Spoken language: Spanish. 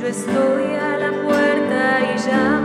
Yo estoy a la puerta y llamo.